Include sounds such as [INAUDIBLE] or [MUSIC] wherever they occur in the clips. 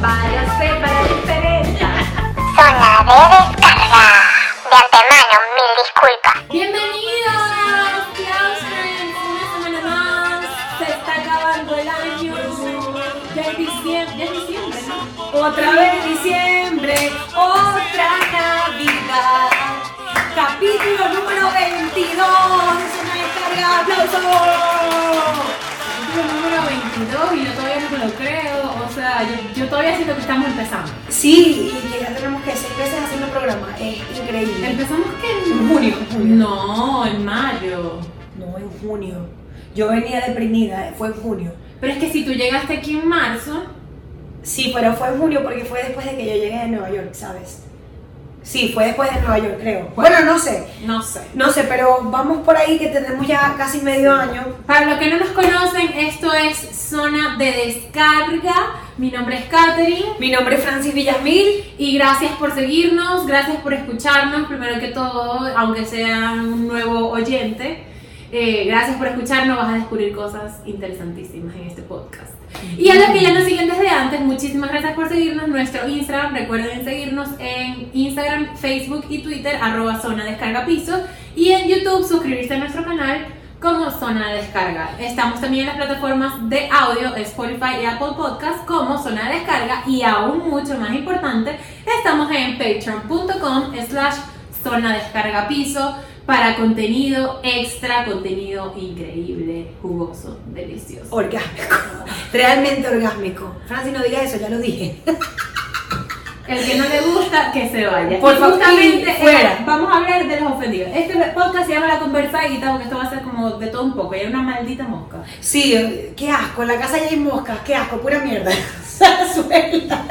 Váyase para diferencia. Zona de descarga. De antemano, mil disculpas. Bienvenidos, Klaus Friends, una semana más. Se está acabando el año. Ya es diciembre, ya es diciembre, ¿no? Otra vez diciembre, otra Navidad. Capítulo número 22 de Zona de Descarga. ¡Aplausos! Capítulo número 22 y yo todavía no me lo creo. O sea, yo, yo todavía siento que estamos empezando. Sí, y que ya tenemos que seis veces haciendo programa. Es increíble. Empezamos que En junio, en junio. No, en mayo. No, en junio. Yo venía deprimida, fue en junio. Pero es que si tú llegaste aquí en marzo, Sí, pero fue en junio porque fue después de que yo llegué de Nueva York, ¿sabes? Sí, fue después de Nueva York, creo. Bueno, no sé. no sé. No sé, pero vamos por ahí que tenemos ya casi medio año. Para los que no nos conocen, esto es Zona de Descarga. Mi nombre es Katherine. Mi nombre es Francis Villamil. Y gracias por seguirnos, gracias por escucharnos, primero que todo, aunque sea un nuevo oyente. Eh, gracias por escucharnos, vas a descubrir cosas interesantísimas en este podcast. Y a los que ya nos siguen desde antes, muchísimas gracias por seguirnos. Nuestro Instagram, recuerden seguirnos en Instagram, Facebook y Twitter, arroba zona descarga piso. Y en YouTube, suscribirse a nuestro canal como Zona de Descarga. Estamos también en las plataformas de audio, Spotify y Apple Podcast como Zona de Descarga. Y aún mucho más importante, estamos en patreon.com slash Zona Descarga Piso para contenido extra, contenido increíble, jugoso, delicioso. Orgásmico. [LAUGHS] Realmente orgásmico. Francis, no digas eso, ya lo dije. [LAUGHS] El que no le gusta, que se vaya. Por Y favor, justamente fuera. eh, vamos a hablar de los ofendidos. Este podcast se llama La Conversadita porque esto va a ser como de todo un poco. Y hay una maldita mosca. Sí, qué asco. En la casa ya hay moscas. Qué asco, pura mierda. [LAUGHS] Suelta.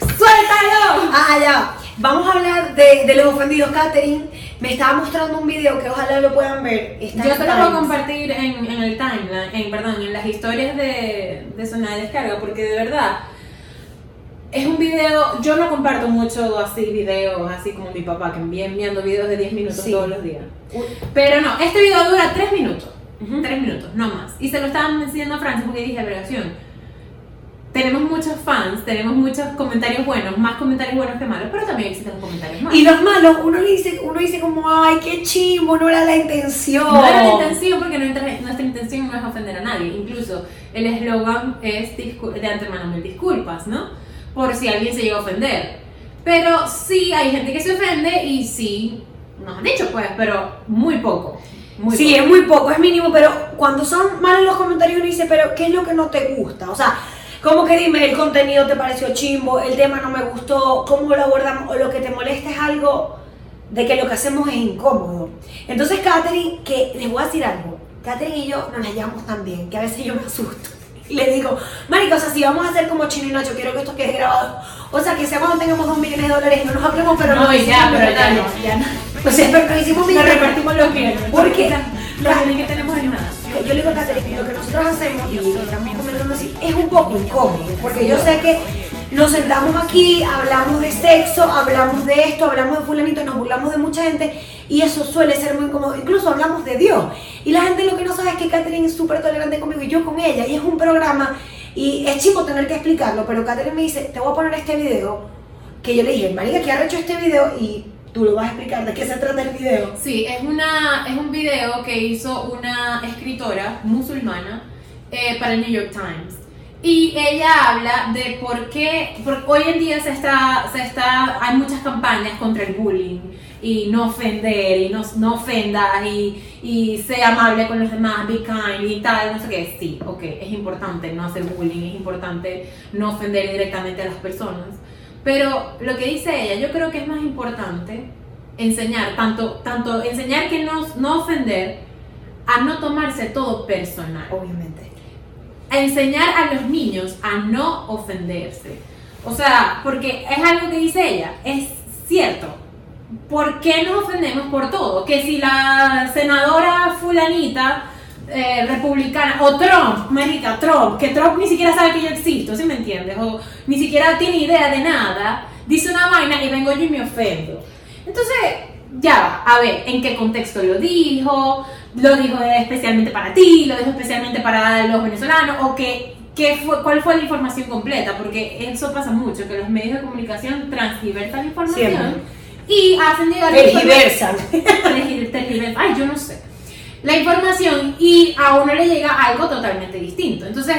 ¡Suéltalo! Ah, ya. Vamos a hablar de, de los ofendidos. Catherine me estaba mostrando un video que ojalá lo puedan ver. Está Yo te lo voy a compartir en, en el timeline, en, perdón, en las historias de, de zona de descarga, porque de verdad es un video. Yo no comparto mucho así videos, así como mi papá, que envía enviando videos de 10 minutos Sí. todos los días. Pero no, este video dura 3 minutos. Ujú. 3 minutos, no más. Y se lo estaban diciendo a Francis porque dije, abreviación. Tenemos muchos fans, tenemos muchos comentarios buenos, más comentarios buenos que malos, pero también existen los comentarios malos. Y los malos, uno le dice, uno dice como, ay, qué chimbo, no era la intención. No era la intención porque nuestra, nuestra intención no es ofender a nadie. Incluso el eslogan es de antemano mil disculpas, ¿no? Por si alguien se llega a ofender. Pero sí hay gente que se ofende y sí, nos han dicho pues, pero muy poco. Muy sí, poco. es muy poco, es mínimo, pero cuando son malos los comentarios uno dice, pero ¿qué es lo que no te gusta? O sea, como que dime, el contenido te pareció chimbo, el tema no me gustó, cómo lo abordamos, o lo que te molesta es algo de que lo que hacemos es incómodo. Entonces, Katherine, que les voy a decir algo, Katherine y yo nos la llevamos tan bien, que a veces yo me asusto. Y le digo, marica, o sea, si vamos a hacer como Chino y Nacho, quiero que esto quede grabado. O sea, que sea cuando tengamos dos millones de dólares y no nos hablemos, pero No, nos y ya, pero ya no, ya no. O sea, pero nos hicimos Nos millonarios. repartimos los bienes. Porque los bienes que tenemos es nada. Yo le digo a Catherine, lo que nosotros hacemos, y estamos comentando así, es un poco incómodo, porque yo sé que nos sentamos aquí, hablamos de sexo, hablamos de esto, hablamos de fulanito, nos burlamos de mucha gente, y eso suele ser muy incómodo, incluso hablamos de Dios. Y la gente lo que no sabe es que Catherine es súper tolerante conmigo y yo con ella, y es un programa, y es chico tener que explicarlo, pero Catherine me dice, te voy a poner este video, que yo le dije, marica, que ha hecho este video, y tú lo vas a explicar de qué se trata el video. Sí, es, una, es un video que hizo una escritora musulmana eh, para el New York Times. Y ella habla de por qué, porque hoy en día se está, se está, hay muchas campañas contra el bullying y no ofender y no, no ofendas y, y sea amable con los demás, be kind y tal, no sé qué. Sí, ok, es importante no hacer bullying, es importante no ofender directamente a las personas. Pero lo que dice ella, yo creo que es más importante enseñar, tanto, tanto enseñar que no, no ofender, a no tomarse todo personal. Obviamente. A enseñar a los niños a no ofenderse. O sea, porque es algo que dice ella, es cierto. ¿Por qué nos ofendemos por todo? Que si la senadora fulanita eh, republicana o Trump, marica, Trump, que Trump ni siquiera sabe que yo existo, ¿sí me entiendes? O ni siquiera tiene idea de nada, dice una vaina y vengo yo y me ofendo. Entonces, ya, va, a ver, ¿en qué contexto lo dijo? ¿Lo dijo especialmente para ti? ¿Lo dijo especialmente para los venezolanos? ¿O qué, ¿qué fue, ¿cuál fue la información completa? Porque eso pasa mucho, que los medios de comunicación transgiversan la información Siempre. y hacen llegar Tergiversan. [LAUGHS] Tergi- tergiversan. Ay, yo no sé. La información y a uno le llega algo totalmente distinto. Entonces,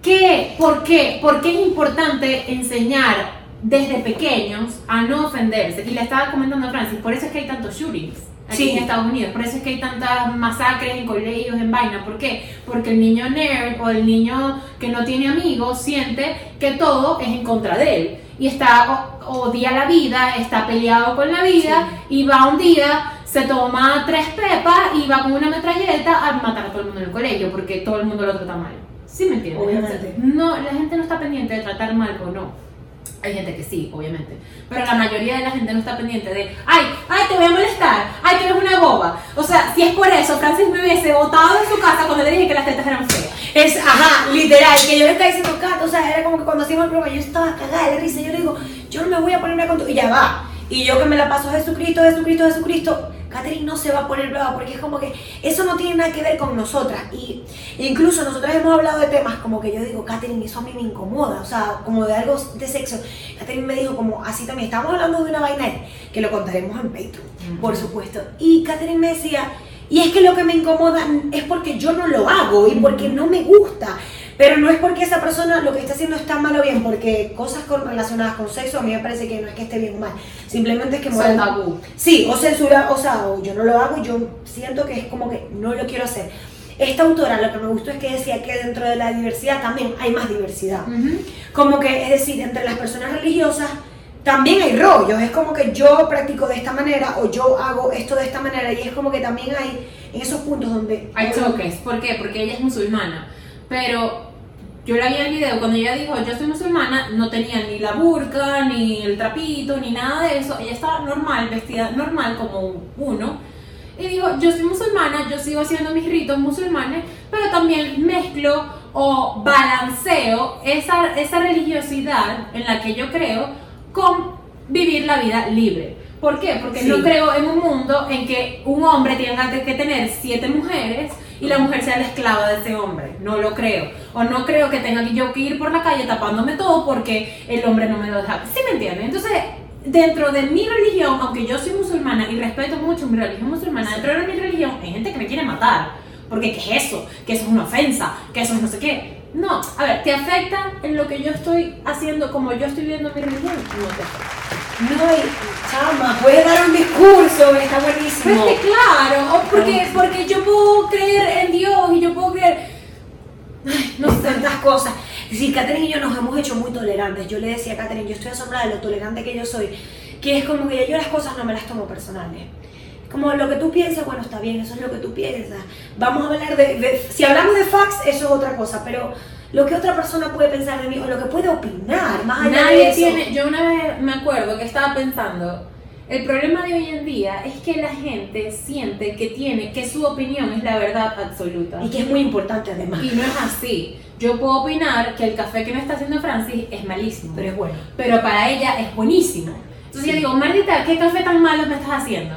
¿qué? ¿Por qué? ¿Por qué es importante enseñar desde pequeños a no ofenderse? Y le estaba comentando a Francis, por eso es que hay tantos shootings aquí Sí. en Estados Unidos, por eso es que hay tantas masacres en colegios, en vaina. ¿Por qué? Porque el niño nerd o el niño que no tiene amigos siente que todo es en contra de él. Y está, odia la vida, está peleado con la vida y va un día, se toma tres pepas y va con una metralleta a matar a todo el mundo en el colegio porque todo el mundo lo trata mal. ¿Sí me entiendes? Obviamente. No, la gente no está pendiente de tratar mal o no. Hay gente que sí, obviamente. Pero la mayoría de la gente no está pendiente de, ay, ay, te voy a molestar, ay, tú eres una boba. O sea, si es por eso, Francis me hubiese botado de su casa cuando le dije que las tetas eran feas. Es, ajá, literal, que yo le estaba diciendo, Kat, o sea, era como que cuando hacíamos el programa yo estaba cagada de risa, yo le digo, yo no me voy a poner brava con tu... Y ya va. Y yo que me la paso Jesucristo, Jesucristo, Jesucristo, Catherine no se va a poner brava porque es como que eso no tiene nada que ver con nosotras. Y incluso nosotras hemos hablado de temas como que yo digo, Catherine, eso a mí me incomoda, o sea, como de algo de sexo. Catherine me dijo como así también, estábamos hablando de una vaina que lo contaremos en Patreon, por supuesto. Y Catherine me decía, y es que lo que me incomoda es porque yo no lo hago y porque no me gusta. Pero no es porque esa persona lo que está haciendo está mal o bien, porque cosas con, relacionadas con sexo a mí me parece que no es que esté bien o mal. Simplemente es que moral- tabú. Sí, o censura, o sea, o yo no lo hago yo siento que es como que no lo quiero hacer. Esta autora lo que me gustó es que decía que dentro de la diversidad también hay más diversidad. Como que, es decir, entre las personas religiosas también hay rollos. Es como que yo practico de esta manera o yo hago esto de esta manera y es como que también hay en esos puntos donde Hay choques. ¿Por qué? Porque ella es musulmana. Pero yo la vi en el video, cuando ella dijo yo soy musulmana, no tenía ni la burka, ni el trapito, ni nada de eso. Ella estaba normal, vestida normal como uno. Y dijo, yo soy musulmana, yo sigo haciendo mis ritos musulmanes, pero también mezclo o balanceo esa, esa religiosidad en la que yo creo con vivir la vida libre. ¿Por qué? Porque Sí. no creo en un mundo en que un hombre tenga que tener siete mujeres y la mujer sea la esclava de ese hombre. No lo creo. O no creo que tenga yo que ir por la calle tapándome todo porque el hombre no me lo deja. ¿Sí me entienden? Entonces, dentro de mi religión, aunque yo soy musulmana y respeto mucho mi religión musulmana, dentro de mi religión hay gente que me quiere matar. Porque ¿qué es eso? Que eso es una ofensa, que eso es no sé qué. No, a ver, ¿te afecta en lo que yo estoy haciendo como yo estoy viviendo mi religión? No te afecta. no chama, puedes dar un discurso, está buenísimo. Pero es que claro, porque, porque yo puedo creer en Dios y yo puedo creer. Ay, no no sé. tantas cosas. Sí, Catherine y yo nos hemos hecho muy tolerantes. Yo le decía a Catherine, yo estoy asombrada de lo tolerante que yo soy, que es como que yo las cosas no me las tomo personales. Como lo que tú piensas, bueno, está bien, eso es lo que tú piensas. Vamos a hablar de, de- si hablamos de facts, eso es otra cosa, pero lo que otra persona puede pensar de mí o lo que puede opinar, más allá de Nadie eso. tiene. Yo una vez me acuerdo que estaba pensando. El problema de hoy en día es que la gente siente que tiene, que su opinión es la verdad absoluta. Y que es muy importante además. Y no es así. Yo puedo opinar que el café que me está haciendo Francis es malísimo. Pero es bueno. pero para ella es buenísimo. Entonces yo digo, maldita, ¿qué café tan malo me estás haciendo?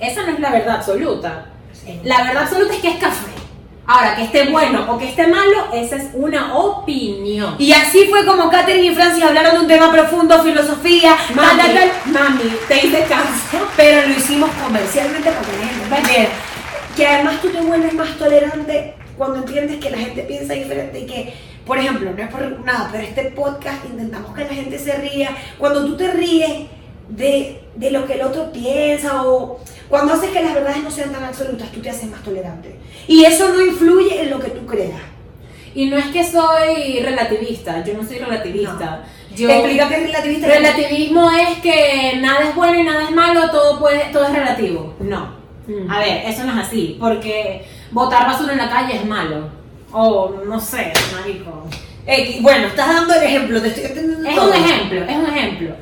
Esa no es la verdad absoluta. La verdad absoluta es que es café. Ahora, que esté bueno o que esté malo, esa es una opinión. Y así fue como Catherine y Francis hablaron de un tema profundo, filosofía, Mami, tal, mami, te hice caso. pero lo hicimos comercialmente para entendiera. Que además tú te vuelves más tolerante cuando entiendes que la gente piensa diferente y que, por ejemplo, no es por nada, pero este podcast intentamos que la gente se ría. Cuando tú te ríes de, de lo que el otro piensa o cuando haces que las verdades no sean tan absolutas, tú te haces más tolerante. Y eso no influye en lo que tú creas. Y no es que soy relativista, yo no soy relativista. Yo, Explica qué es relativista. Relativismo es que nada es bueno y nada es malo, todo, puede, todo es relativo. No. Mm. A ver, eso no es así, porque botar basura en la calle es malo. O no sé, marico. Eh, bueno, estás dando el ejemplo, te estoy entendiendo Es todo. un ejemplo, es un ejemplo.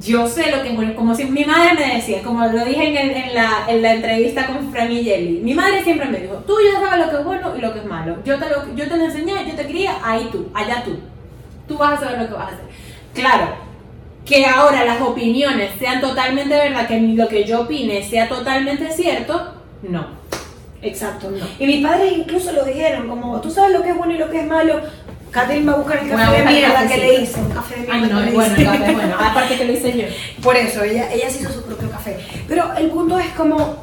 Yo sé lo que como si mi madre me decía, como lo dije en, la, en la entrevista con Fran y Jelly, mi madre siempre me dijo, tú ya sabes lo que es bueno y lo que es malo. Yo te lo, yo te lo enseñé, yo te quería, ahí tú, allá tú. Tú vas a saber lo que vas a hacer. Claro, que ahora las opiniones sean totalmente verdad, que lo que yo opine sea totalmente cierto, no. Exacto. Y mis padres incluso lo dijeron, como tú sabes lo que es bueno y lo que es malo. Catherine va a buscar el café de buscar el mierda que le hice, un café de mierda Ay, no, que es bueno, el café bueno. Aparte que lo hice yo. [LAUGHS] Por eso, ella, ella se hizo su propio café. Pero el punto es como,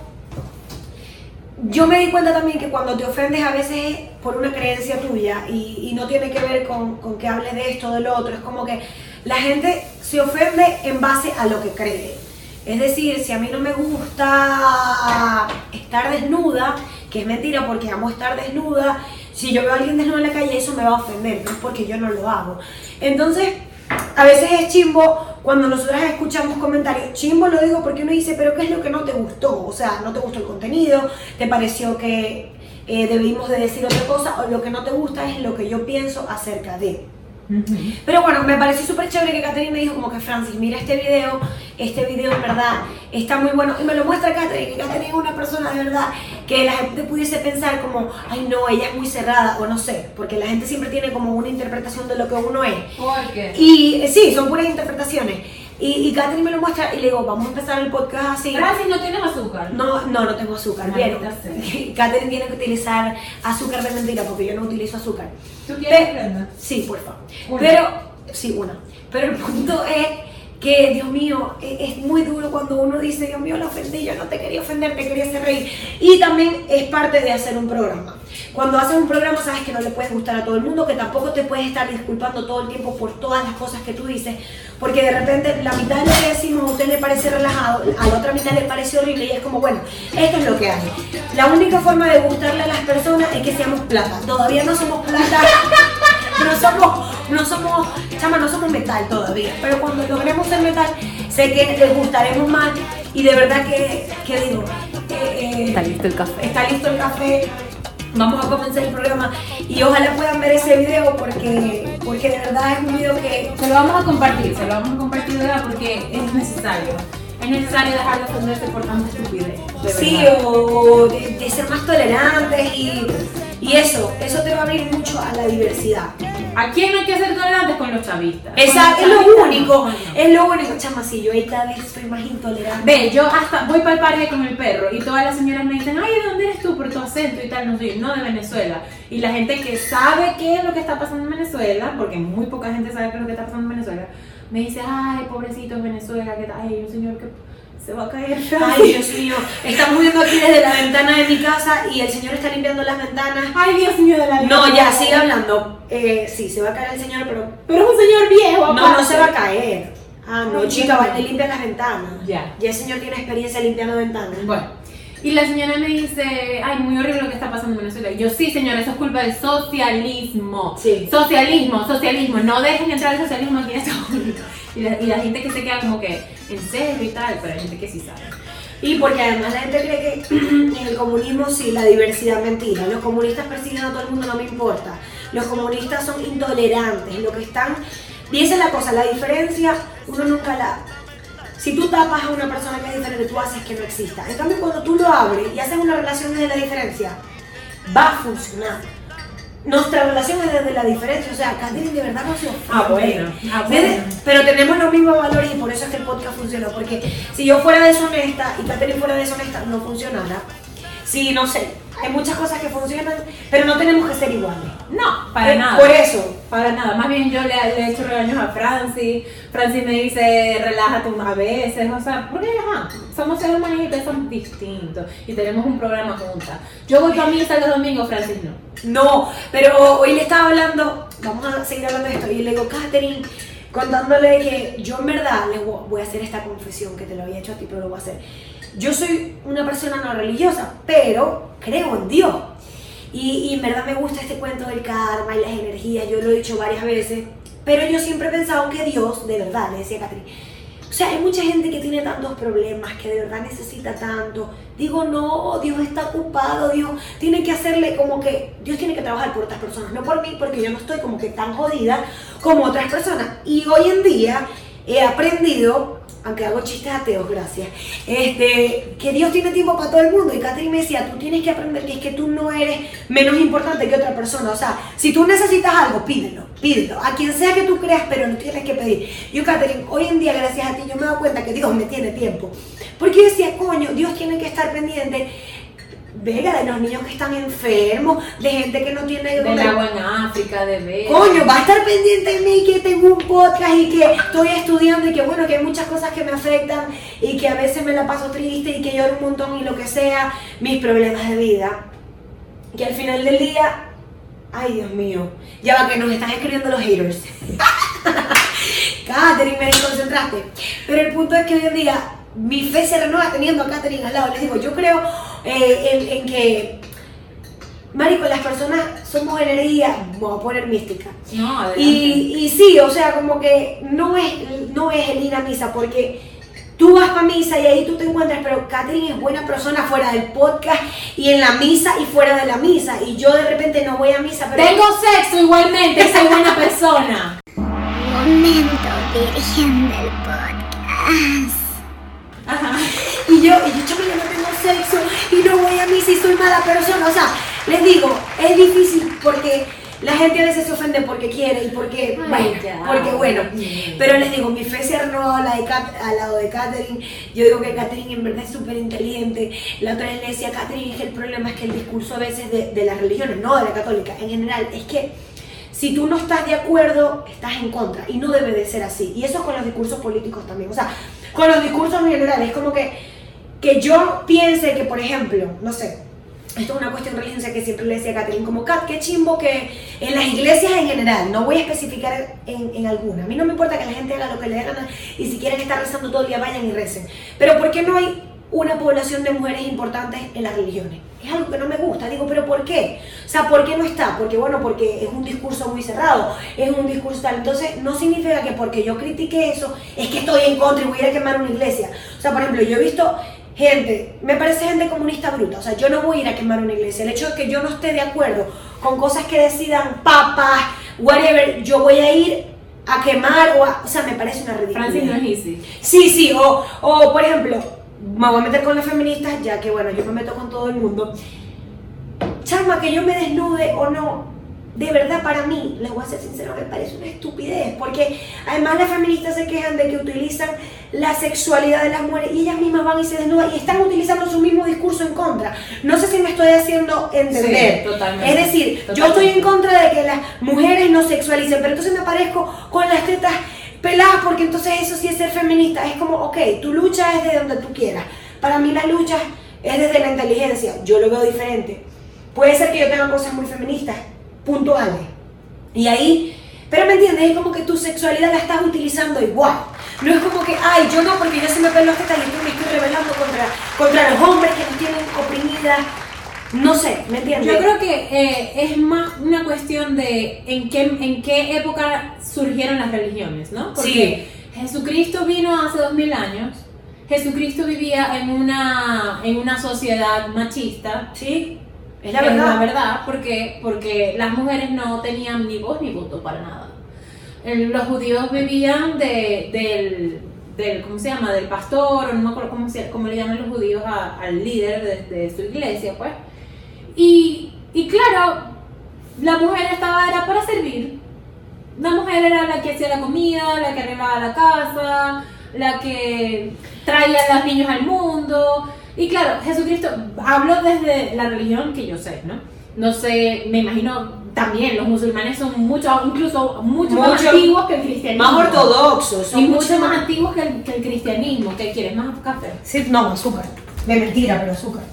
yo me di cuenta también que cuando te ofendes a veces es por una creencia tuya y, y no tiene que ver con, con que hables de esto o de lo otro, es como que la gente se ofende en base a lo que cree. Es decir, si a mí no me gusta estar desnuda, que es mentira porque amo estar desnuda, si yo veo a alguien desnudo en la calle eso me va a ofender, no es porque yo no lo hago. Entonces, a veces es chimbo cuando nosotras escuchamos comentarios. Chimbo lo digo porque uno dice, pero ¿qué es lo que no te gustó? O sea, no te gustó el contenido, te pareció que eh, debimos de decir otra cosa, o lo que no te gusta es lo que yo pienso acerca de. Pero bueno, me pareció súper chévere que Katherine me dijo como que Francis, mira este video, este video en verdad está muy bueno. Y me lo muestra Katherine, que Katherine es una persona de verdad que la gente pudiese pensar como, ay no, ella es muy cerrada, o no sé, porque la gente siempre tiene como una interpretación de lo que uno es. ¿Por qué? Y eh, sí, son puras interpretaciones. Y, y Katherine me lo muestra y le digo, vamos a empezar el podcast así. Francis, no tienes azúcar. No, no, no tengo azúcar. Bien. Katherine [LAUGHS] tiene que utilizar azúcar de mentira porque yo no utilizo azúcar. ¿Tú quieres Pe- prenda? Sí, por favor. Una. Pero, sí, una. Pero el punto es que, Dios mío, e- es muy duro cuando uno dice, Dios mío, la ofendí, yo no te quería ofender, te quería hacer reír. Y también es parte de hacer un programa. Cuando haces un programa sabes que no le puedes gustar a todo el mundo, que tampoco te puedes estar disculpando todo el tiempo por todas las cosas que tú dices, porque de repente la mitad de lo que decimos a usted le parece relajado, a la otra mitad le parece horrible y es como, bueno, esto es lo que hay. La única forma de gustarle a las personas es que seamos plata. Todavía no somos plata. No somos, no somos, chama, no somos metal todavía, pero cuando logremos ser metal, sé que les gustaremos más y de verdad que, que digo, eh, eh, Está listo el café. está listo el café, vamos a comenzar el programa y ojalá puedan ver ese video porque, porque de verdad es un video que Se lo vamos a compartir, se lo vamos a compartir de verdad porque es necesario. Es necesario dejar de ofenderse por tanta estupidez. de sí, o de, de ser más tolerantes y, y eso, eso te va a abrir mucho a la diversidad. ¿A quién no hay que ser tolerantes con los chavistas? Exacto, es lo único, no, no. es lo único, chama, si yo ahí cada vez soy más intolerante. Ve, yo hasta voy para el parque con el perro y todas las señoras me dicen, ay, ¿de dónde eres tú? Por tu acento y tal, no soy, no de Venezuela. Y la gente que sabe qué es lo que está pasando en Venezuela, porque muy poca gente sabe qué es lo que está pasando en Venezuela, me dice, ay, pobrecito es Venezuela, que ay, un señor que se va a caer. Ay, Dios mío, estamos viendo aquí desde la ventana de mi casa y el señor está limpiando las ventanas. Ay, Dios mío de la. No, ya, sigue hablando. Eh, sí, se va a caer el señor, pero... Pero es un señor viejo, No, no se va a caer. Ah, no, chica, va, te mío. limpia las ventanas. Ya. Ya el señor tiene experiencia limpiando ventanas. Bueno, y la señora me dice, ay, muy horrible lo que está pasando en Venezuela. Y yo, sí, señora, eso es culpa del socialismo. Sí. Socialismo, socialismo. No dejen entrar el socialismo aquí en [LAUGHS] Estados Unidos. Y la, y la gente que se queda como que, en serio y tal, pero hay gente que sí sabe. Y porque además la gente cree que en [CLEARS THROAT] el comunismo sí, la diversidad mentira. Los comunistas persiguen a todo el mundo, no me importa. Los comunistas son intolerantes. Lo que están. Y esa es la cosa, la diferencia, uno nunca la. Si tú tapas a una persona que es diferente, tú haces que no exista. En cambio, cuando tú lo abres y haces una relación desde la diferencia, va a funcionar. Nuestra relación es desde la diferencia, o sea, Catherine de verdad no se ofende. Ah, bueno, ah, bueno. Pero tenemos los mismos valores y por eso es que el podcast funcionó. Porque si yo fuera deshonesta y Catherine fuera deshonesta, no funcionara. Sí, no sé, hay muchas cosas que funcionan, pero no tenemos que ser iguales. No, para Eh, nada. Por eso. Para nada, más bien yo le, le he hecho regaños a Francis, Francis me dice relájate a veces, o sea, porque ajá, somos seres humanos y pensamos distintos y tenemos un programa juntas. Yo voy para misa los domingos, Francis no. No, pero hoy le estaba hablando, vamos a seguir hablando de esto, y le digo, Catherine, contándole que yo en verdad le voy a hacer esta confesión que te lo había hecho a ti, pero lo voy a hacer. Yo soy una persona no religiosa, pero creo en Dios. Y, y en verdad me gusta este cuento del karma y las energías, yo lo he dicho varias veces, pero yo siempre he pensado que Dios, de verdad, le decía Catherine, o sea, hay mucha gente que tiene tantos problemas, que de verdad necesita tanto. Digo, no, Dios está ocupado, Dios tiene que hacerle como que, Dios tiene que trabajar por otras personas, no por mí, porque yo no estoy como que tan jodida como otras personas. Y hoy en día he aprendido aunque hago chistes ateos, gracias, este, que Dios tiene tiempo para todo el mundo. Y Catherine me decía, tú tienes que aprender que es que tú no eres menos importante que otra persona. O sea, si tú necesitas algo, pídelo, pídelo. A quien sea que tú creas, pero no tienes que pedir. Yo, Catherine, hoy en día, gracias a ti, yo me dado cuenta que Dios me tiene tiempo. Porque yo decía, coño, Dios tiene que estar pendiente Vega, de los niños que están enfermos, de gente que no tiene... Del agua en África, de ver. Coño, va a estar pendiente de mí que tengo un podcast y que estoy estudiando y que bueno, que hay muchas cosas que me afectan y que a veces me la paso triste y que lloro un montón y lo que sea, mis problemas de vida. Que al final del día, ay Dios mío, ya va que nos están escribiendo los haters. [LAUGHS] Catherine, me desconcentraste. Pero el punto es que hoy en día mi fe se renueva teniendo a Catherine al lado. Les digo, yo creo eh, en, en que Marico, las personas somos energía, voy a poner mística. No, adelante. Y, y sí, o sea, como que no es, no es el ir a misa, porque tú vas para misa y ahí tú te encuentras, pero Catherine es buena persona fuera del podcast y en la misa y fuera de la misa. Y yo de repente no voy a misa, pero... Tengo sexo igualmente, soy buena persona. Momento virgen del podcast. Y yo, y yo, yo no tengo sexo y no voy a misa y soy mala persona. O sea, les digo, es difícil porque la gente a veces se ofende porque quiere y porque, Ay, bueno, ya. porque bueno. Mm. Pero les digo, mi fe se renovó a la de Kat- al lado de Catherine. Yo digo que Catherine en verdad es súper inteligente. La otra vez le decía a Catherine que el problema es que el discurso a veces de, de las religiones, no de la católica, en general, es que si tú no estás de acuerdo, estás en contra. Y no debe de ser así. Y eso con los discursos políticos también. O sea, con los discursos en general. Es como que, que yo piense que, por ejemplo, no sé, esto es una cuestión religiosa que siempre le decía a Catherine, como Kat, qué chimbo que en las iglesias en general, no voy a especificar en, en alguna. A mí no me importa que la gente haga lo que le dé gana y si quieren estar rezando todo el día, vayan y recen. Pero ¿por qué no hay una población de mujeres importantes en las religiones? Es algo que no me gusta. Digo, ¿pero por qué? O sea, ¿por qué no está? Porque, bueno, porque es un discurso muy cerrado, es un discurso tal. Entonces, no significa que porque yo critique eso, es que estoy en contra y voy a ir a quemar una iglesia. O sea, por ejemplo, yo he visto gente, me parece gente comunista bruta. O sea, yo no voy a ir a quemar una iglesia. El hecho de que yo no esté de acuerdo con cosas que decidan papas, whatever, yo voy a ir a quemar o a, o sea, me parece una ridiculez. Francis no es easy. Sí, sí, o, o por ejemplo, me voy a meter con las feministas, ya que bueno, yo me meto con todo el mundo. Chama, que yo me desnude o no, de verdad para mí, les voy a ser sincero, me parece una estupidez, porque además las feministas se quejan de que utilizan la sexualidad de las mujeres y ellas mismas van y se desnudan y están utilizando su mismo discurso en contra. No sé si me estoy haciendo entender. Sí, totalmente. Es decir, yo Totalmente. estoy en contra de que las mujeres no sexualicen, pero entonces me aparezco con las tetas peladas porque entonces eso sí es ser feminista. Es como, ok, tu lucha es de donde tú quieras. Para mí la lucha es desde la inteligencia. Yo lo veo diferente. Puede ser que yo tenga cosas muy feministas, puntuales. Y ahí, pero me entiendes, es como que tu sexualidad la estás utilizando igual. No es como que, ay, yo no, porque yo se me pelo las tetas y me estoy rebelando contra, contra los hombres que nos tienen oprimidas. No sé, ¿me entiendes? Yo creo que eh, es más una cuestión de en qué, en qué época surgieron las religiones, ¿no? Porque Jesucristo vino hace dos mil años. Jesucristo vivía en una, en una sociedad machista. Sí, es la Es verdad. la verdad, porque, porque las mujeres no tenían ni voz ni voto para nada. Los judíos vivían de, del, del, ¿cómo se llama? Del pastor, o no me acuerdo cómo, cómo le llaman los judíos a- al líder de, de su iglesia, pues. Y, y claro, la mujer estaba era para servir. La mujer era la que hacía la comida, la que arreglaba la casa, la que traía a los niños al mundo. Y claro, Jesucristo habló desde la religión que yo sé, ¿no? No sé, me imagino también los musulmanes son mucho, incluso mucho, más Mucho antiguos que el cristianismo. Más ortodoxos. son Y mucho mucho más antiguos que el, que el cristianismo. ¿Qué quieres? ¿Más café? Sí, no, azúcar. De mentira, pero azúcar.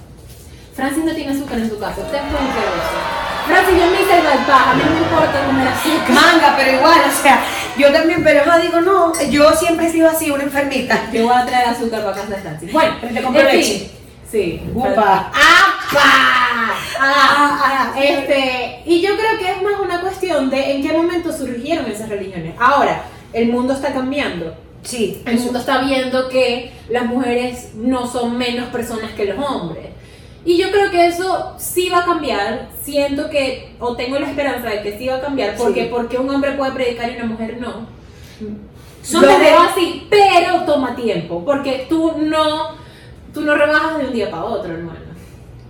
Francis no tiene azúcar en su casa. Ustedes pueden creer eso. Francis, yo me hice el bypass. A mí no me importa comer azúcar. Manga, pero igual, o sea, yo también, pero yo digo, no, yo siempre he sido así, una enfermita. Yo voy a traer azúcar para casa de Francis. Bueno, Pero te compro en fin. leche. Sí. Upa. ¡Apa! Ah, ah, este, y yo creo que es más una cuestión de en qué momento surgieron esas religiones. Ahora, el mundo está cambiando. Sí, El mundo está viendo que las mujeres no son menos personas que los hombres. Y yo creo que eso sí va a cambiar. Siento que, o tengo la esperanza de que sí va a cambiar. Porque, Sí. porque un hombre puede predicar y una mujer no. Lo de- veo así, pero toma tiempo, porque tú no, tú no rebajas de un día para otro, hermano.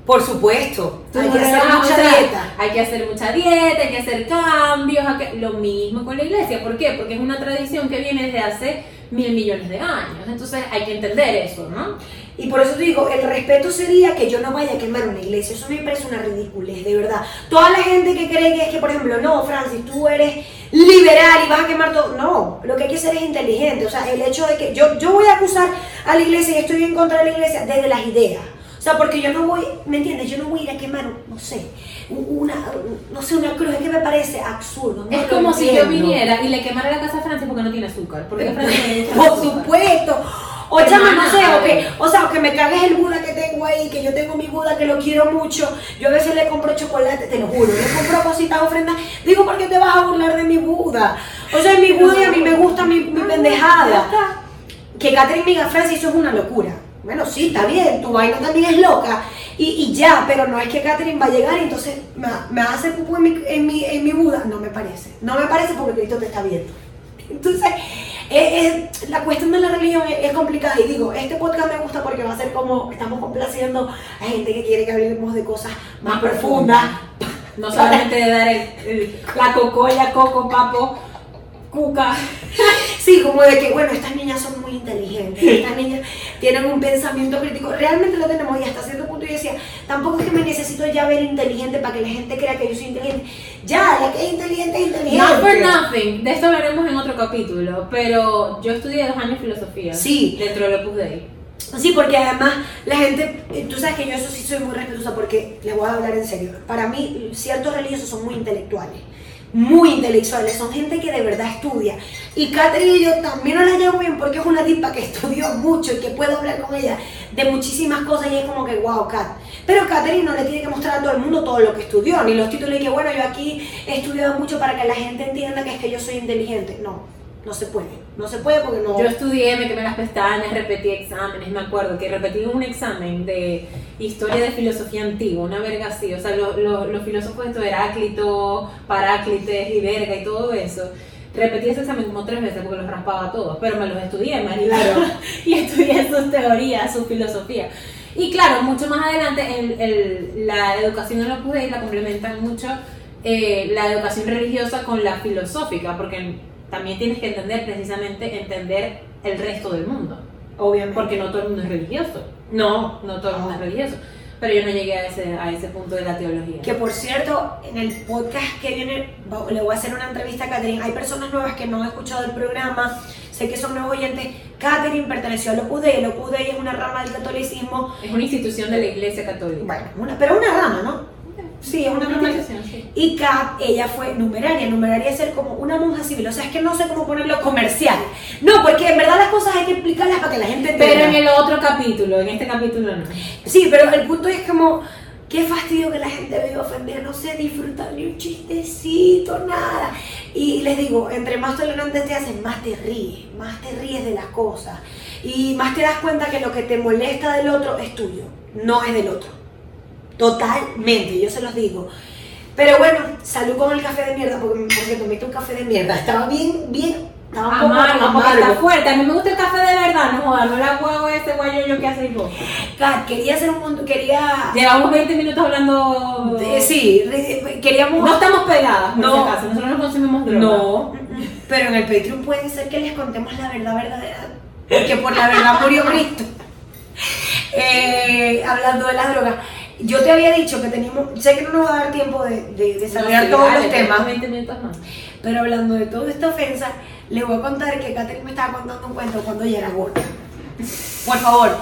Por supuesto, hay que hacer mucha dieta. Hay que hacer mucha dieta, hay que hacer cambios, que- lo mismo con la iglesia. ¿Por qué? Porque es una tradición que viene desde hace mil millones de años. Entonces hay que entender eso, ¿no? Y por eso te digo, el respeto sería que yo no vaya a quemar una iglesia. Eso me parece una ridiculez, de verdad. Toda la gente que cree que es que, por ejemplo, no, Francis, tú eres liberal y vas a quemar todo. No, lo que hay que ser es inteligente. O sea, el hecho de que yo, yo voy a acusar a la iglesia y estoy en contra de la iglesia desde las ideas. O sea, porque yo no voy, ¿me entiendes? Yo no voy a ir a quemar, no sé, una, no sé, una cruz. Es que me parece absurdo. no es como si yo entiendo. viniera y le quemara la casa a Francia porque no tiene azúcar. Porque Francia el Por azúcar. [LAUGHS] supuesto. O chama, no sé, o que, o sea, o que me cagues el Buda que tengo ahí, que yo tengo mi Buda que lo quiero mucho. Yo a veces le compro chocolate, te lo juro, le compro cositas ofrendas. Digo, ¿por qué te vas a burlar de mi Buda? O sea, mi Buda y a mí me gusta mi, mi Ya pendejada. Que Catherine me diga, Francis, eso es una locura. Bueno, sí, está bien, tu vaina también es loca. Y, y ya, pero no es que Catherine va a llegar y entonces me, me hacer pupú en mi, en, mi, en mi Buda. No me parece. No me parece porque Cristo te está viendo. Entonces, eh, eh, la cuestión de la religión es, es complicada. Y digo, este podcast me gusta porque va a ser como estamos complaciendo a gente que quiere que hablemos de cosas más, Más profundas. No solamente de dar el- el- la cocoya, coco, papo, cuca. [LAUGHS] Sí, como de que, bueno, estas niñas son muy inteligentes, estas niñas tienen un pensamiento crítico. Realmente lo tenemos y hasta cierto punto yo decía, tampoco es que me necesito ya ver inteligente para que la gente crea que yo soy inteligente. Ya, la que es inteligente es inteligente. Not for nothing. De esto hablaremos en otro capítulo. Pero yo estudié dos años filosofía. Sí. Dentro del Opus Dei. Sí, porque además la gente, eh, tú sabes que yo eso sí soy muy respetuosa porque les voy a hablar en serio. Para mí, ciertos religiosos son muy intelectuales, muy intelectuales, son gente que de verdad estudia. Y Catherine y yo también nos la llevo bien porque es una tipa que [LAUGHS] estudió mucho y que puedo hablar con ella de muchísimas cosas y es como que, wow, Kat. Pero Catherine no le tiene que mostrar a todo el mundo todo lo que estudió, ni los títulos y que, bueno, yo aquí he estudiado mucho para que la gente entienda que es que yo soy inteligente. No, no se puede. No se puede porque no. Yo estudié, me quemé las pestañas, repetí exámenes. Me acuerdo que repetí un examen de historia de filosofía antigua, una verga así. O sea, lo- lo- los filósofos, esto Heráclito, Paráclites y verga y todo eso. Repetí ese examen como tres veces porque los raspaba todos, pero me los estudié, marica. Claro. [LAUGHS] y estudié sus teorías, su filosofía. Y claro, mucho más adelante el- el- la educación en Opus Dei la complementan mucho eh, la educación religiosa con la filosófica, porque también tienes que entender precisamente entender el resto del mundo, Obviamente. porque no todo el mundo es religioso, no, no todo el mundo es religioso, pero yo no llegué a ese, a ese punto de la teología. Que por cierto, en el podcast que viene, le voy a hacer una entrevista a Catherine. Hay personas nuevas que no han escuchado el programa, sé que son nuevos oyentes. Catherine perteneció al Opus Dei. El Opus Dei es una rama del catolicismo, Es una institución de la Iglesia Católica. bueno, una, pero una rama, ¿no? Sí, es una rama. organización, sí. Y Kat, ella fue numeraria. Numeraria es ser como una monja civil. O sea, es que no sé cómo ponerlo comercial. No, porque en verdad las cosas hay que explicarlas para que la gente entienda. Pero en el otro capítulo, en este capítulo no. Sí, pero el punto es como, qué fastidio que la gente vive ofendida, no se disfruta ni un chistecito, nada. Y les digo, entre más tolerante te hacen, más te ríes, más te ríes de las cosas. Y más te das cuenta que lo que te molesta del otro es tuyo, no es del otro. Totalmente, yo se los digo. Pero bueno, salud con el café de mierda, porque, porque tomé un café de mierda. Estaba bien, bien, estaba un poco Amargo, porque está fuerte. A mí me gusta el café de verdad, no no la huevo ese guayo que hacéis vos. Kat, quería hacer un montón, quería... Llevamos 20 minutos hablando. Sí, queríamos... No estamos pegadas, por No. si acaso. Nosotros no consumimos droga. No, pero en el Patreon puede ser que les contemos la verdad verdadera, porque por la verdad murió Cristo. [LAUGHS] Eh, hablando de las drogas, yo te había dicho que teníamos, sé que no nos va a dar tiempo de, de desarrollar sí, todos dale, los temas, 20 minutos más. pero hablando de toda esta ofensa, les voy a contar que Katherine me estaba contando un cuento cuando ella era gorda. Por favor.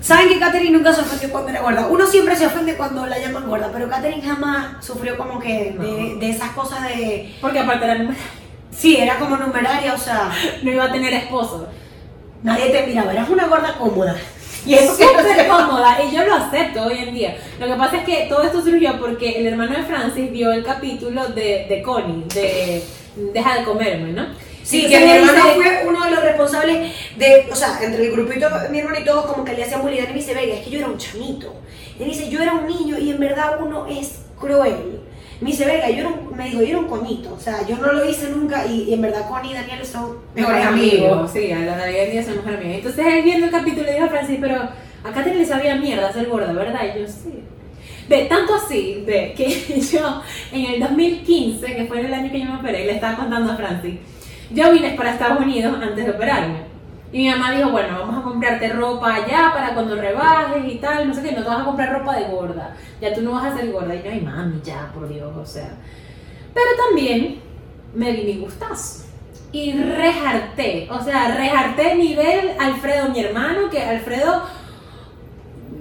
Saben que Katherine nunca se ofendió cuando era gorda. Uno siempre se ofende cuando la llaman gorda, pero Katherine jamás sufrió como que de, de esas cosas de... Porque aparte era número- Sí, era como numeraria, o sea, [LAUGHS] no iba a tener esposo. nadie te miraba, eras una gorda cómoda. Y no súper cómoda y yo lo acepto hoy en día. Lo que pasa es que todo esto surgió porque el hermano de Francis vio el capítulo de, de Connie, de Deja de comerme, ¿no? Sí, Entonces que mi hermano dice- fue uno de los responsables de, o sea, entre el grupito, mi hermano y todos como que le hacían bullying. Y me dice, venga, es que yo era un chamito. Y él dice, yo era un niño y en verdad uno es cruel. Me dice, verga, yo era un, me dijo, yo era un coñito. O sea, yo no lo hice nunca y, y en verdad Connie y Daniel son mejores amigos. Sí, a la Navidad y son mejores amigos. Entonces él viendo el capítulo le dijo a Francis, pero acá te le sabía mierda ser gorda, ¿verdad? Y yo sí. Ve, tanto así, ve, que [LAUGHS] yo en el 2015, que fue el año que yo me operé, le estaba contando a Francis, yo vine para Estados Unidos antes de operarme. Y mi mamá dijo, bueno, vamos a comprarte ropa allá para cuando rebajes y tal, no sé qué, no te vas a comprar ropa de gorda, ya tú no vas a ser gorda. Y yo, ay mami, ya, por Dios, o sea. Pero también me di mi gustazo. Y rejarté, o sea, rejarté nivel Alfredo, mi hermano, que Alfredo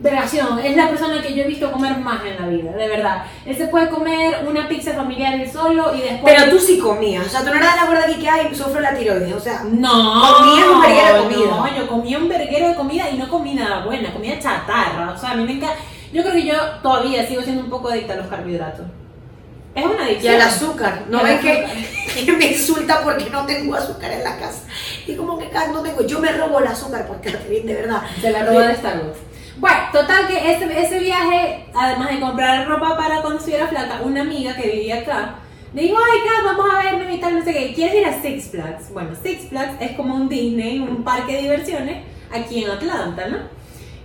Vergación, es la persona que yo he visto comer más en la vida, de verdad. Él se puede comer una pizza familiar él solo y después. Pero tú sí comías, o sea, tú no eras de la aquí que hay, sufro la tiroides, o sea. No, Comías un verguero de comida. No, yo comía un verguero de comida y no comida buena, comida chatarra. O sea, a mí me encanta. Yo creo que yo todavía sigo siendo un poco adicta a los carbohidratos. Es una Y adicción. al azúcar, ¿no Y ves que, [LAUGHS] que me insulta porque no tengo azúcar en la casa? Y como que no tengo, yo me robo el azúcar por Catherine, [LAUGHS] de verdad. Se la roba de Starbucks. Bueno, total que ese, ese viaje, además de comprar ropa para cuando estuviera flaca, una amiga que vivía acá, le dijo, ay, Kat, vamos a verme y tal, no sé qué, ¿quieres ir a Six Flags? Bueno, Six Flags es como un Disney, un parque de diversiones aquí en Atlanta, ¿no?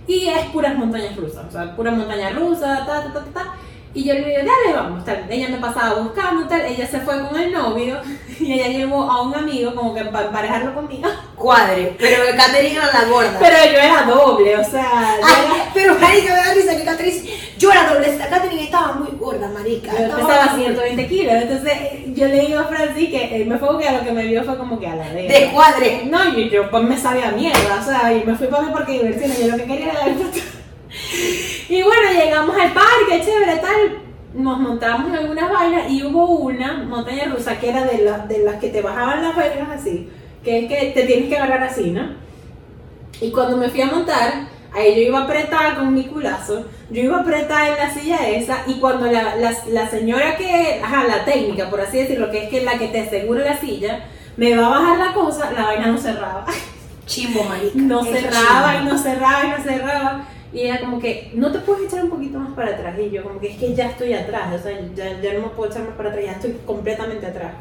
Y es puras montañas rusas, o sea, pura montaña rusa, ta, ta, ta, ta, ta. Y yo le dije, dale, vamos, tal. Ella me pasaba buscando, tal. Ella se fue con el novio y ella llevó a un amigo como que para emparejarlo conmigo. [LAUGHS] Cuadre, pero Catherine era la gorda. Pero yo era doble, o sea, yo Ay, era- pero marica, me da risa que Catherine, yo era doble, Catherine estaba muy gorda, marica. Yo estaba- pesaba 120 kilos, entonces yo le digo a Francis que eh, me fue que a lo que me vio fue como que a la de. de cuadre. No, y yo pues me sabía mierda, o sea, y me fui para mí porque diversión, yo lo que quería era foto. [LAUGHS] Y bueno, llegamos al parque, chévere, tal. Nos montamos en algunas vainas y hubo una montaña rusa que era de, las de las que te bajaban las vainas así, que es que te tienes que agarrar así, ¿no? Y cuando me fui a montar, ahí yo iba apretada con mi culazo, yo iba apretada en la silla esa, y cuando la, la, la señora que, ajá, la técnica, por así decirlo, que es que la que te asegura la silla, me va a bajar la cosa, la vaina no cerraba. Chimbo, marica. No Eso cerraba y chimbo. no cerraba y no cerraba. Y ella como que, no te puedes echar un poquito más para atrás. Y yo como que es que ya estoy atrás, o sea, ya, ya no me puedo echar más para atrás, ya estoy completamente atrás.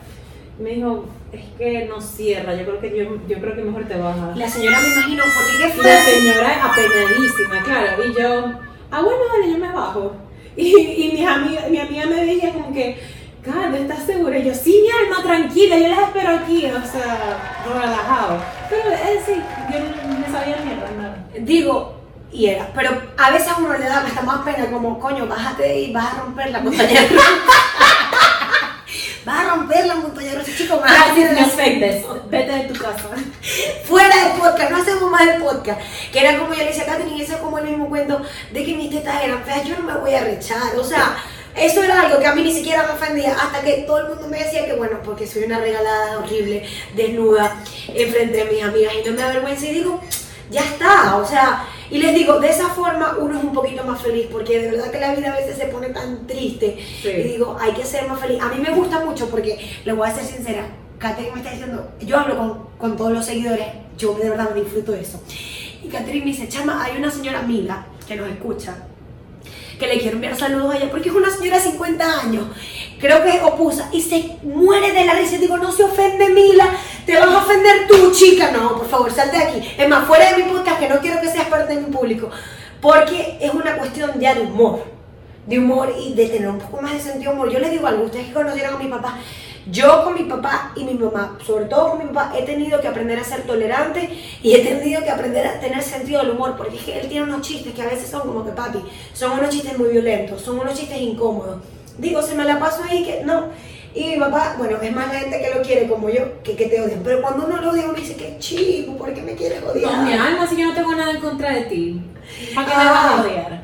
Y me dijo, es que no cierra, yo creo que yo, yo creo que mejor te bajas. La señora me imagino, porque qué fue. la señora apenadísima, claro. Y yo, ah, bueno, dale, yo me bajo. [LAUGHS] Y, y mi, amiga, mi amiga me decía como que, Carlos, ¿estás segura? Y yo, sí, mi alma, tranquila, yo las espero aquí, o sea, relajado. Pero es sí, yo no me sabía mierda, nada. Digo, y era, pero a veces a uno le da hasta más pena, como, coño, bájate y vas a romper la montaña [LAUGHS] rusa. vas a romper la montaña rusa, chicos, me vas a Francis, decir no afectes, vete de tu casa. fuera del podcast, no hacemos más el podcast. Que era como yo le decía a Katherine, y ese es como el mismo cuento de que mis tetas eran feas, yo no me voy a rechar, o sea, eso era algo que a mí ni siquiera me ofendía, hasta que todo el mundo me decía que bueno, porque soy una regalada horrible, desnuda, enfrente de mis amigas, y no me avergüenza, y digo, ya está, o sea, y les digo, de esa forma uno es un poquito más feliz, porque de verdad que la vida a veces se pone tan triste, Sí. y digo, hay que ser más feliz. A mí me gusta mucho porque, le voy a ser sincera, Katherine me está diciendo, yo hablo con, con todos los seguidores, yo de verdad me disfruto de eso. Y Katherine me dice, chama, hay una señora Mila que nos escucha, que le quiero enviar saludos a ella, porque es una señora de 50 años, creo que opusa, y se muere de la risa digo, no se ofende Mila, te vas a ofender tú, chica, no, por favor, salte de aquí. Es más, fuera de mi podcast, que no quiero que seas parte de mi público, porque es una cuestión ya de humor de humor y de tener un poco más de sentido de humor. Yo les digo algo, ustedes que conocieron a mi papá, yo con mi papá y mi mamá, sobre todo con mi papá, he tenido que aprender a ser tolerante y he tenido que aprender a tener sentido del humor, porque es que él tiene unos chistes que a veces son como que papi, son unos chistes muy violentos, son unos chistes incómodos. Digo, se me la paso ahí que no. Y mi papá, bueno, es más la gente que lo quiere como yo, que, que te odian. Pero cuando uno lo odia, uno dice que chico, ¿por qué me quieres odiar? No, mi alma, si yo no tengo nada en contra de ti, ¿para qué me Ah. vas a odiar?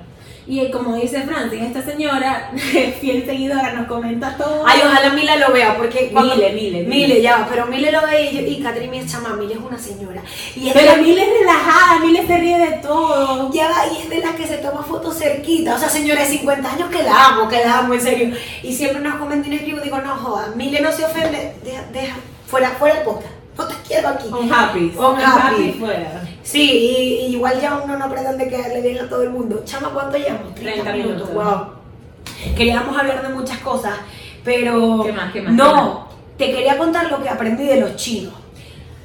Y como dice Francis, esta señora, [LAUGHS] fiel seguidora, nos comenta todo. Ay, ojalá Mila lo vea, porque cuando... Mile, Mile, Mile. Mile, ya, pero Mile lo ve y, yo, y Catherine dice, chama, Mile es una señora. Y es Pero Mile es relajada, Mile se ríe de todo. ya va, y es de las que se toma fotos cerquita. O sea, señora de 50 años que la amo, que la amo, en serio. Y siempre nos comenta y nos escribo, digo, no joda, Mile no se ofende, deja, deja, fuera, fuera el podcast. No te quiero aquí. On happy. On happy. fuera. Sí, y, y igual ya uno no pretende que le bien a todo el mundo. Chama, ¿cuánto llevamos? 30 minutos. Wow. queríamos hablar de muchas cosas, pero ¿Qué más, qué más, no, te quería contar lo que aprendí de los chinos.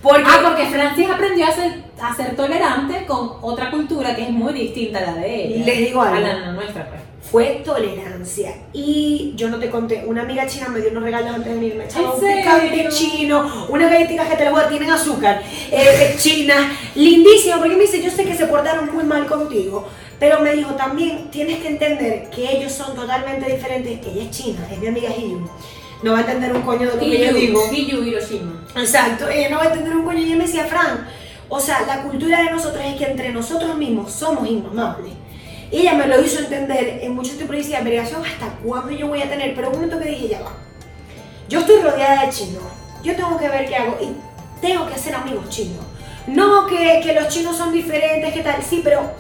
Porque, Ah, porque Francis aprendió a ser, a ser tolerante con otra cultura que es muy distinta a la de ella. Les digo algo. A la nuestra, pues. Fue tolerancia. Y yo no te conté, una amiga china me dio unos regalos antes de venir, me echaba ¿En un picante chino, unas galletitas que te las voy a tienen azúcar, eh, chinas, lindísimo, porque me dice, yo sé que se portaron muy mal contigo, pero me dijo también, tienes que entender que ellos son totalmente diferentes, ella es china, es mi amiga Hiyu, no va a entender un coño de lo que yo digo. Giyu Hiroshima. Exacto, ella no va a entender un coño y ella me decía, Fran, o sea, la cultura de nosotros es que entre nosotros mismos somos inmamables. Y ella me lo hizo entender en mucho tiempo y decía, vergación, ¿hasta cuándo yo voy a tener? Pero un momento que dije, ya va. Yo estoy rodeada de chinos, yo tengo que ver qué hago y tengo que hacer amigos chinos. No que, que los chinos son diferentes, que tal, sí, pero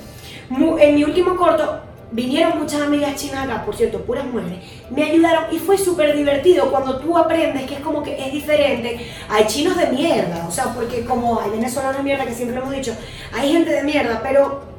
en mi último corto vinieron muchas amigas chinas acá, por cierto, puras mujeres, me ayudaron y fue súper divertido cuando tú aprendes que es como que es diferente. Hay chinos de mierda, o sea, porque como hay venezolanos de mierda, que siempre hemos dicho, hay gente de mierda, pero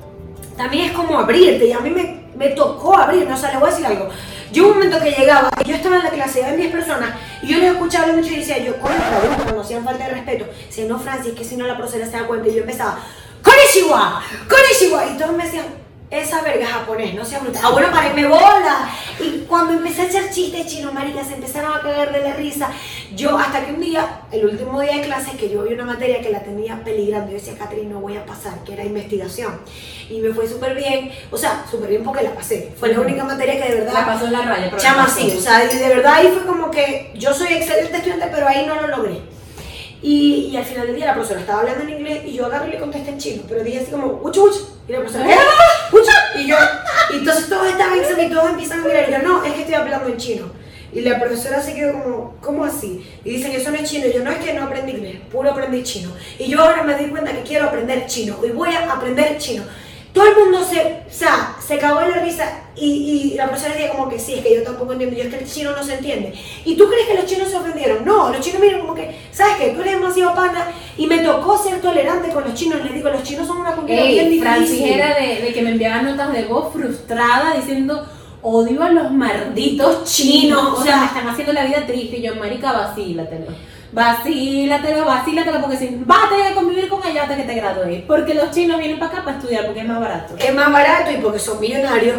también es como abrirte y a mí me, me tocó abrirme, o sea, les voy a decir algo. Yo un momento que llegaba, y yo estaba en la clase, había 10 personas, y yo les escuchaba mucho y decía, yo, con la cuando hacían falta de respeto, decía, no, Francis, que si no la profesora se da cuenta, y yo empezaba, ¡Konnichiwa! ¡Konnichiwa! Y todos me decían, esa verga es japonés, no sea brutal. Ah, bueno, parenme bola. Y cuando empecé a echar chistes chinos, maricas, se empezaron a cagar de la risa. Yo, hasta que un día, el último día de clase, que yo vi una materia que la tenía peligrando, yo decía, Catherine, no voy a pasar, que era investigación. Y me fue súper bien, o sea, súper bien porque la pasé. Fue la única materia que de verdad... La pasó en la raya. Chama, la pasó. sí, o sea, y de verdad ahí fue como que yo soy excelente estudiante, pero ahí no lo logré. Y, y al final del día la profesora estaba hablando en inglés y yo agarré y le contesté en chino, pero dije así como, ucho, ucho. Y la profesora, ¡eh! Y yo, y entonces todos estaban y todos empiezan a mirar y yo, no, es que estoy hablando en chino. Y la profesora se quedó como, ¿cómo así? Y dicen, eso no es chino. Y yo, no es que no aprendí inglés, puro aprendí chino. Y yo ahora me doy cuenta que quiero aprender chino y voy a aprender chino. Todo el mundo se, o sea, se cagó en la risa y, y la profesora decía como que sí, es que yo tampoco entiendo, yo es que el chino no se entiende. ¿Y tú crees que los chinos se ofendieron? No, los chinos miran como que, ¿sabes qué? Tú eres demasiado pana y me tocó ser tolerante con los chinos. Les digo, los chinos son una cultura bien Francis difícil. era de, de que me enviaban notas de voz frustrada diciendo odio a los malditos chinos. O sea, me están haciendo la vida triste. Y yo, marica, vacílatelo. Vacílatelo, vacílatelo, porque si vas a tener que convivir con ella hasta que te gradúes. Porque los chinos vienen para acá para estudiar, porque es más barato. es más barato y porque son millonarios.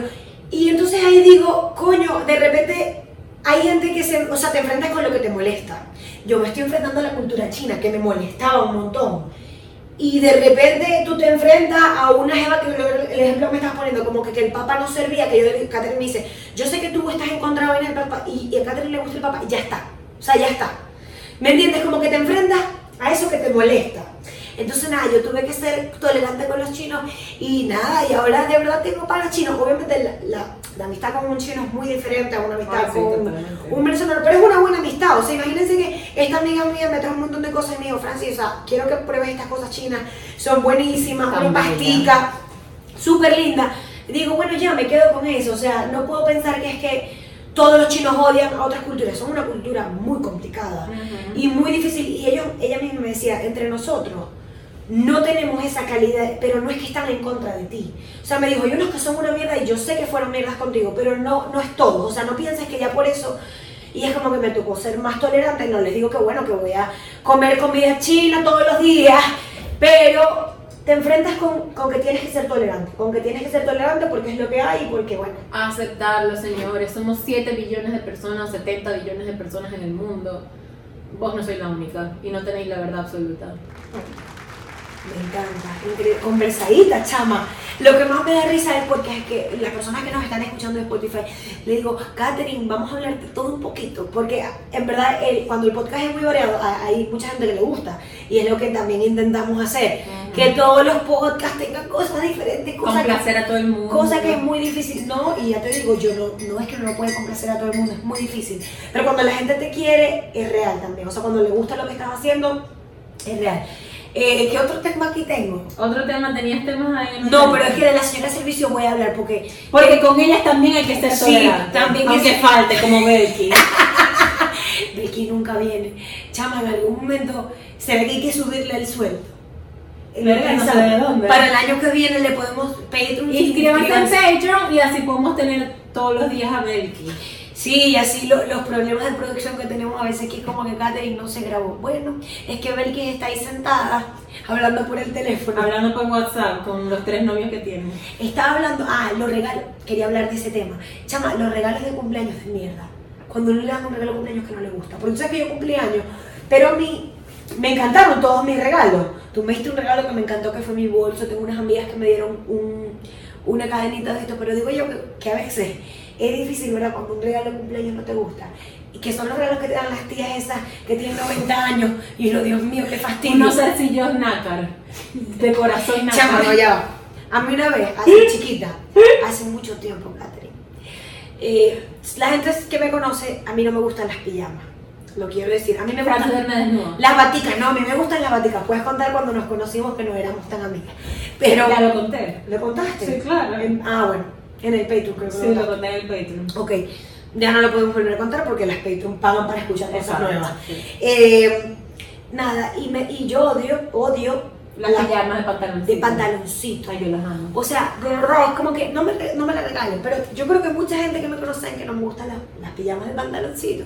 Y entonces ahí digo, coño, de repente hay gente que se, o sea, te enfrentas con lo que te molesta. Yo me estoy enfrentando a la cultura china, que me molestaba un montón. Y de repente tú te enfrentas a una jeva que el ejemplo me estás poniendo, como que, que el papa no servía, que yo, Catherine me dice, yo sé que tú estás en contra del papa y, y a Catherine le gusta el papa, y ya está. O sea, ya está. ¿Me entiendes? Como que te enfrentas a eso que te molesta. Entonces nada, yo tuve que ser tolerante con los chinos y nada, y ahora de verdad tengo para chinos. Obviamente la, la- la amistad con un chino es muy diferente a una amistad Ah, sí, con totalmente. un venezolano, pero es una buena amistad. O sea, imagínense que esta amiga mía me trajo un montón de cosas y me dijo, Francis, o sea, quiero que pruebes estas cosas chinas, son buenísimas, Tan una pastica, súper linda. Digo, bueno, ya me quedo con eso, o sea, no puedo pensar que es que todos los chinos odian a otras culturas, son una cultura muy complicada y muy difícil. Y ellos, ella misma me decía, entre nosotros no tenemos esa calidad, pero no es que están en contra de ti. O sea, me dijo, hay unos que son una mierda y yo sé que fueron mierdas contigo, pero no, no es todo. O sea, no pienses que ya por eso. Y es como que me tocó ser más tolerante. No les digo que bueno, que voy a comer comida china todos los días, pero te enfrentas con, con que tienes que ser tolerante. Con que tienes que ser tolerante porque es lo que hay y porque, bueno, Aceptarlo, señores. Somos 7 billones de personas, 70 billones de personas en el mundo. Vos no sois la única y no tenéis la verdad absoluta. Me encanta, increíble. Conversadita, chama. Lo que más me da risa es porque es que las personas que nos están escuchando en Spotify, le digo, Katherine, vamos a hablar de todo un poquito. Porque en verdad, el- cuando el podcast es muy variado, hay mucha gente que le gusta. Y es lo que también intentamos hacer. Ujú. Que todos los podcasts tengan cosas diferentes, cosas que, Complacer a todo el mundo. cosa que es muy difícil. No, y ya te digo, yo no, no es que no lo puede complacer a todo el mundo, es muy difícil. Pero cuando la gente te quiere, es real también. O sea, cuando le gusta lo que estás haciendo, es real. Eh, ¿Qué otro tema aquí tengo? Otro tema, tenías temas ahí el No, pero es que de la señora de servicio voy a hablar porque. Porque con ellas también hay que ser Sí, tolerante. también Aunque es- falte, como Belki. [LAUGHS] Becky nunca viene. Chama, en algún momento se ve que hay que subirle el sueldo. Verga, no sé pensaba, de dónde. Para el año que viene le podemos un Inscríbanse en Patreon y así podemos tener todos los días a Belki. Sí, y así lo- los problemas de producción que tenemos a veces que es como que Katherine no se grabó. Bueno, es que Belkis está ahí sentada hablando por el teléfono. Hablando por WhatsApp con los tres novios que tiene. Estaba hablando, ah, los regalos, quería hablar de ese tema. Chama, los regalos de cumpleaños de mierda. Cuando uno le dan un regalo de cumpleaños que no le gusta. Porque tú sabes que yo cumplí años, pero a mí me encantaron todos mis regalos. Tú me diste un regalo que me encantó, que fue mi bolso. Tengo unas amigas que me dieron un- una cadenita de esto, pero digo yo que, que a veces es difícil, ¿verdad? Cuando un regalo de cumpleaños no te gusta. Y que son los regalos que te dan las tías esas que tienen 90 años. Y uno, Dios mío, qué fastidio. Unos zarcillos nácar. De corazón nácar. Chama, no, ya va. A mí una vez, hace chiquita, hace mucho tiempo, Catherine, eh, la gente que me conoce, a mí no me gustan las pijamas. Lo quiero decir. A mí me gustan las baticas. No, a mí me gustan las baticas. Puedes contar cuando nos conocimos que no éramos tan amigas. Pero... Ya lo conté. ¿Lo contaste? Sí, claro. En- ah, bueno. En el Patreon creo que Sí, lo lo conté en el Patreon. Ok. Ya no lo podemos volver a contar porque las Patreon pagan para escuchar cosas nuevas. sí. Eh, nada, y, me, y yo odio, odio Las pijamas de pantaloncito. de pantaloncito. Ay, yo las amo. O sea, de verdad, es como que no me, no me la regalen, pero yo creo que mucha gente que me conoce que no me gustan las, las pijamas de pantaloncito.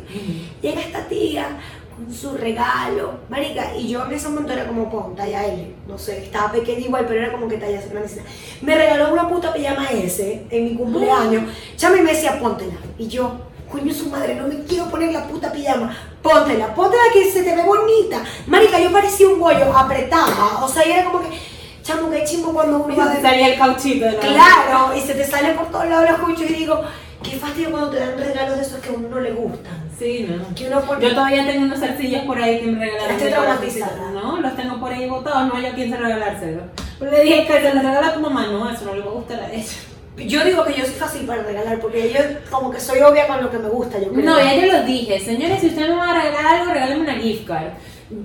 Llega esta tía con su regalo, marica, y yo en ese momento era como con talla L, no sé, estaba pequeña igual, pero era como que talla grandecita. Me regaló una puta pijama S en mi cumpleaños, chama y me decía, póntela, y yo, coño su madre, no me quiero poner la puta pijama, póntela, póntela que se te ve bonita. Marica, yo parecía un bollo apretada, o sea, y era como que, chamo, qué chimbo cuando uno va de... Salía el cauchito de la Claro, y se te sale por todos lados los cuchos y digo, qué fastidio cuando te dan regalos de esos que a uno no le gustan. Sí, no. Que uno pone... Yo todavía tengo unos zarcillos por ahí que me regalaron. Estoy traumatizada. No, los tengo por ahí botados, no hay a quién se regalárselo. Pero le dije que se los regala a tu mamá, no, eso no le va a gustar a ella. Yo digo que yo soy fácil para regalar porque yo como que soy obvia con lo que me gusta, yo creo. No, ya yo lo dije, señores, si usted me va a regalar algo, regálame una gift card.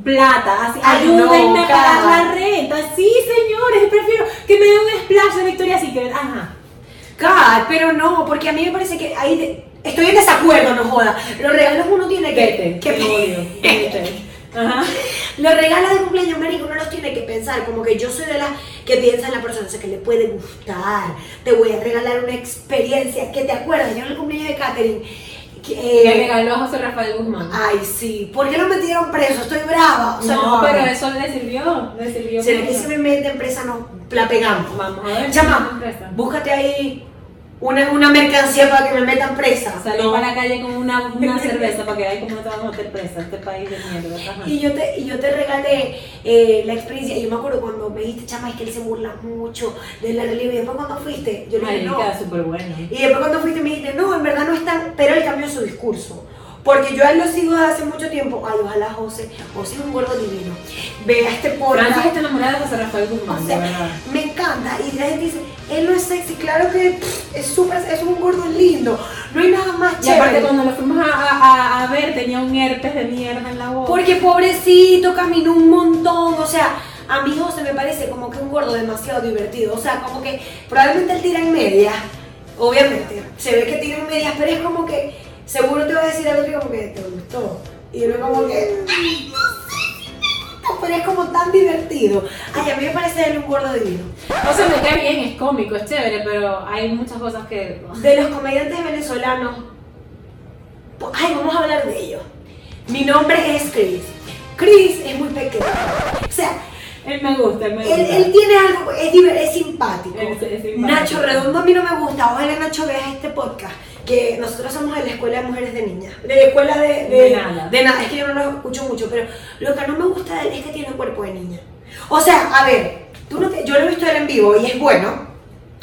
Plata, así, Ay, ayúdenme no, a pagar la renta. Sí, señores, prefiero que me den un splash de Victoria Secret. Ajá. Car, pero no, porque a mí me parece que ahí de- estoy en desacuerdo, no joda. Los regalos uno tiene que... Vete, que te odio. [LAUGHS] Ajá. Los regalos de cumpleaños, marico, uno los tiene que pensar, como que yo soy de las que piensa en la persona, o sea, que le puede gustar, te voy a regalar una experiencia, que te acuerdas, yo en el cumpleaños de Katherine, que, Le eh, regaló a José Rafael Guzmán. ay sí, ¿por qué lo metieron preso? Estoy brava, o sea, no, pero eso le sirvió, le sirvió. Si mucho. aquí se me mete en presa, no, la pegamos. Vamos a ver. Chama, empresa. búscate ahí una, una mercancía para que me metan presa. Salí No. para la calle con una, una cerveza para que veáis cómo te vamos a meter presa, este país de mierda. Ajá. Y yo te, y yo te regalé eh, la experiencia. Y yo me acuerdo cuando me dijiste, chama, es que él se burla mucho de la religión. Y después cuando fuiste, yo le dije, no. Súper bueno. Y después cuando fuiste me dijiste, no, en verdad no es tan. Pero él cambió su discurso. Porque yo a él lo sigo desde hace mucho tiempo. Ay, ojalá José. José es un gordo divino. Vea este podcast. Francis está enamorada de José Rafael O Guzmán, de sea, me encanta. Y la gente dice, él no es sexy. Claro que pff, es súper, es un gordo lindo. No hay nada más Y aparte chévere. cuando lo fuimos a, a- a ver tenía un herpes de mierda en la boca. Porque pobrecito, caminó un montón. O sea, a mi José me parece como que un gordo demasiado divertido. O sea, como que probablemente él tira en medias. Obviamente, se ve que tira en medias, pero es como que seguro te va a decir algo como que te gustó. Y uno como que. "Ay, no sé si me gusta", Pero es como tan divertido. Ay, a mí me parece él un gordo divino. O sea, me cae bien, es cómico, es chévere, pero hay muchas cosas que... De los comediantes venezolanos, ay, vamos a hablar de ellos. Mi nombre es Chris. Chris es muy pequeño. O sea, Él me gusta, él me gusta. él tiene algo, es, es simpático. Es- es simpático. Nacho Redondo a mí no me gusta. Ojalá Nacho veas este podcast. Que nosotros somos de la escuela de mujeres de niñas. De la escuela de, de, De nada. de nada. Es que yo no lo escucho mucho, pero lo que no me gusta de él es que tiene cuerpo de niña. O sea, a ver, tú no te- yo lo he visto él en vivo y es bueno.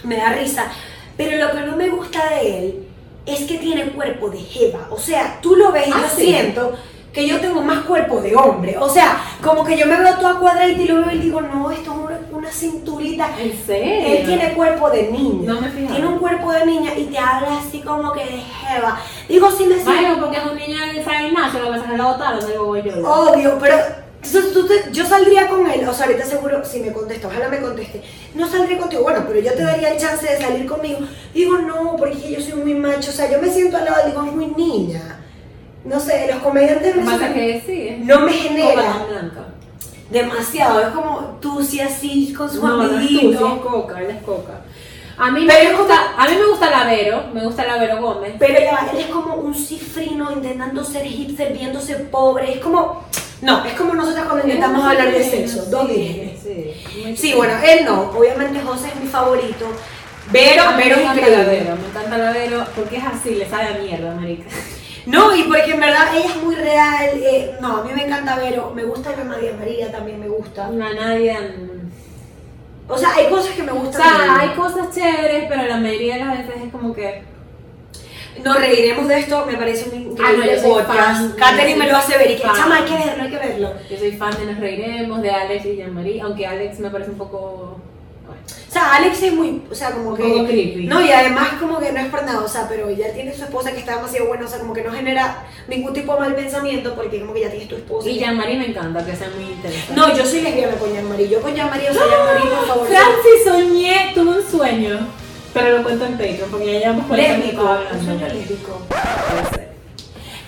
Me da risa. Pero lo que no me gusta de él es que tiene cuerpo de jeva. O sea, tú lo ves y Ah, sí. siento que yo tengo más cuerpo de hombre. O sea, como que yo me veo toda cuadradita y lo veo y digo, no, esto es una, una cinturita. ¿En serio? Él tiene cuerpo de niña. No me fijaba. Tiene un cuerpo de niña y te habla así como que de jeva. Digo, si me siento Bueno, porque es un niño del San Ignacio, lo que es que lo botaron del Boboyolo. obvio, pero entonces, tú te- yo saldría con él, o sea, ahorita seguro, si me contesta, ojalá me conteste, no saldría contigo, bueno, pero yo te daría el chance de salir conmigo. Digo, no, porque yo soy muy macho, o sea, yo me siento al lado, digo, es muy niña. No sé, los comediantes Lo que pasa venezolanos es que sí, es no me genera tan blanca. demasiado, es como tú sí así con sus No, no es tú, sí amiguitos. es coca, él es coca. A mí, me Pero gusta, a mí me gusta la Vero, me gusta la Vero Gómez. Pero él es como un cifrino intentando ser hipster, viéndose pobre. Es como. No, es como nosotros cuando intentamos hablar de sexo. Dos. Sí, Sí, bueno, él no. Obviamente José es mi favorito. Pero me es encanta la increíble. Vero, me encanta la Vero porque es así, le sabe a mierda, marica. No, y porque en verdad ella es muy real. eh, no, a mí me encanta Vero. Me gusta la Nadia María, también me gusta. Una Nadia. O sea, hay cosas que me O gustan. de sea, hay cosas chéveres, pero la mayoría de las veces es como que. Nos reiremos de esto, me parece un increíble Ah, no, yo soy podcast. fan. Catherine me lo hace ver y que, Fan. chama, hay que verlo, hay que verlo. Yo soy fan de Nos Reiremos, de Alex y Jean-Marie, aunque Alex me parece un poco. O sea, Alex es muy, o sea, como que... creepy. No, y además como que no es por nada, o sea, pero ya tiene su esposa que está demasiado buena, o sea, como que no genera ningún tipo de mal pensamiento porque como que ya tienes tu esposa. Y Jean-Marie me encanta, que sea muy interesante. No, yo soy lesbiana con Jean-Marie, yo con Jean-Marie, o sea, por favor. Francis, soñé, tuve un sueño. Pero lo cuento en Patreon, porque ya llevamos 40 Lésbico, minutos un sueño hablando. lésbico.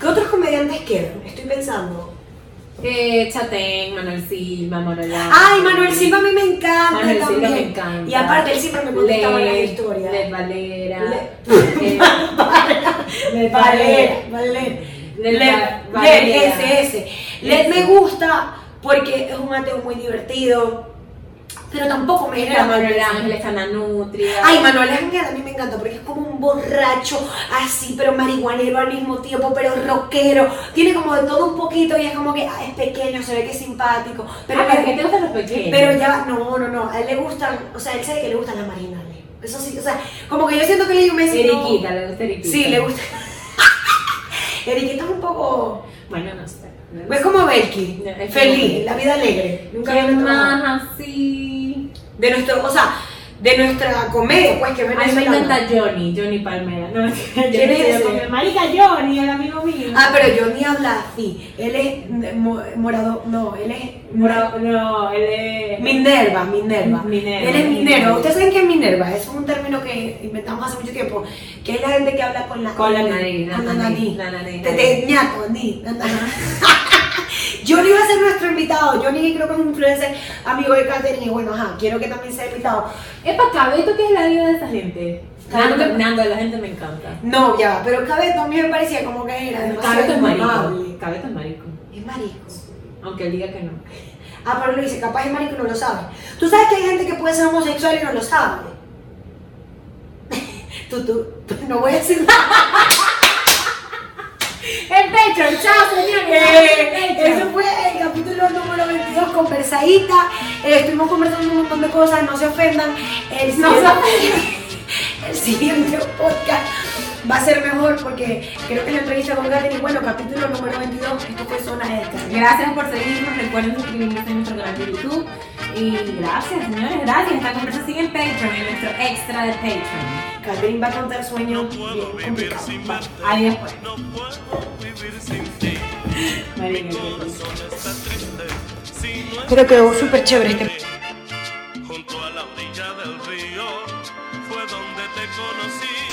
¿Qué otros comediantes quedan? Estoy pensando. Eh, Chatén, Manuel Silva, Morolán. Ay, Manuel Silva a mí me encanta Manuel Silva también. me encanta. Y aparte él siempre me contestaba las historias. Led Valera. Le- [LAUGHS] Led Valer, Valer. Led Led, Led, Valera. ese. Led me gusta porque es un ateo muy divertido, pero tampoco me Está Manuel Ángel, está Nanutria. Ay, Manuel Ángel a mí me encanta porque es como un borracho así, pero marihuanero al mismo tiempo, pero rockero. Tiene como de todo un poquito y es como que ah, es pequeño, se ve que es simpático. Pero, Ah, pero ¿qué te gustan los pequeños? pero ya, no, no, no. A él le gustan, o sea, él sabe que le gustan las marginales. Eso sí, o sea, como que yo siento que le digo besito. Eriquita, le gusta Eriquita. Sí, le gusta. [LAUGHS] Eriquita es un poco. Bueno, no sé. Es como Belki, No, feliz, la vida alegre. Nunca ¿Qué más así? De nuestro, o sea, de nuestra comedia, pues que A mí me encanta Johnny, Johnny Palmera. No, [LAUGHS] ¿Quién es ese? Marica Johnny, el amigo mío. Ah, pero ni habla así. Él es mo- morado, no, él es Morado- no, él es. Minerva, Minerva. Minerva. Él es Minerva. ¿Ustedes saben qué es Minerva? Eso es un término que inventamos hace mucho tiempo. Que es la gente que habla con la Con la nariz, Con la nariz, la nariz, Te- ñato, ni. [LAUGHS] Johnny va a ser nuestro invitado. Johnny creo que es un influencer amigo de Katherine. Y bueno, ajá, quiero que también sea invitado. Epa, Cabeto, ¿qué es la vida de esa gente? Nando, Nando, la gente me encanta. No, ya, pero Cabeto a mí me parecía como que era demasiado Cabeto es marico. amable. Cabeto es marico. Es marico. Aunque él diga que no. Ah, pero lo dice, capaz es marico y no lo sabe. Tú sabes que hay gente que puede ser homosexual y no lo sabe. [LAUGHS] tú, tú, no voy a decir nada. En Patreon, chao señores. Eh, ese fue el capítulo número 22, conversadita. Eh, estuvimos conversando un montón de cosas, no se ofendan. El No se siguiente, [LAUGHS] el siguiente podcast va a ser mejor porque creo que la entrevista con Katherine, bueno, capítulo número 22, esto fue Zona Descarga. Gracias por seguirnos, recuerden suscribirse a nuestro canal de YouTube. Y gracias, señores, gracias. Esta conversación en Patreon, en nuestro extra de Patreon. Catherine va a contar sueños bien complicados. Va. Adiós, pues. No puedo vivir sin ti. [LAUGHS] Triste. Si no Pero quedó súper chévere este Junto a la orilla del río fue donde te conocí.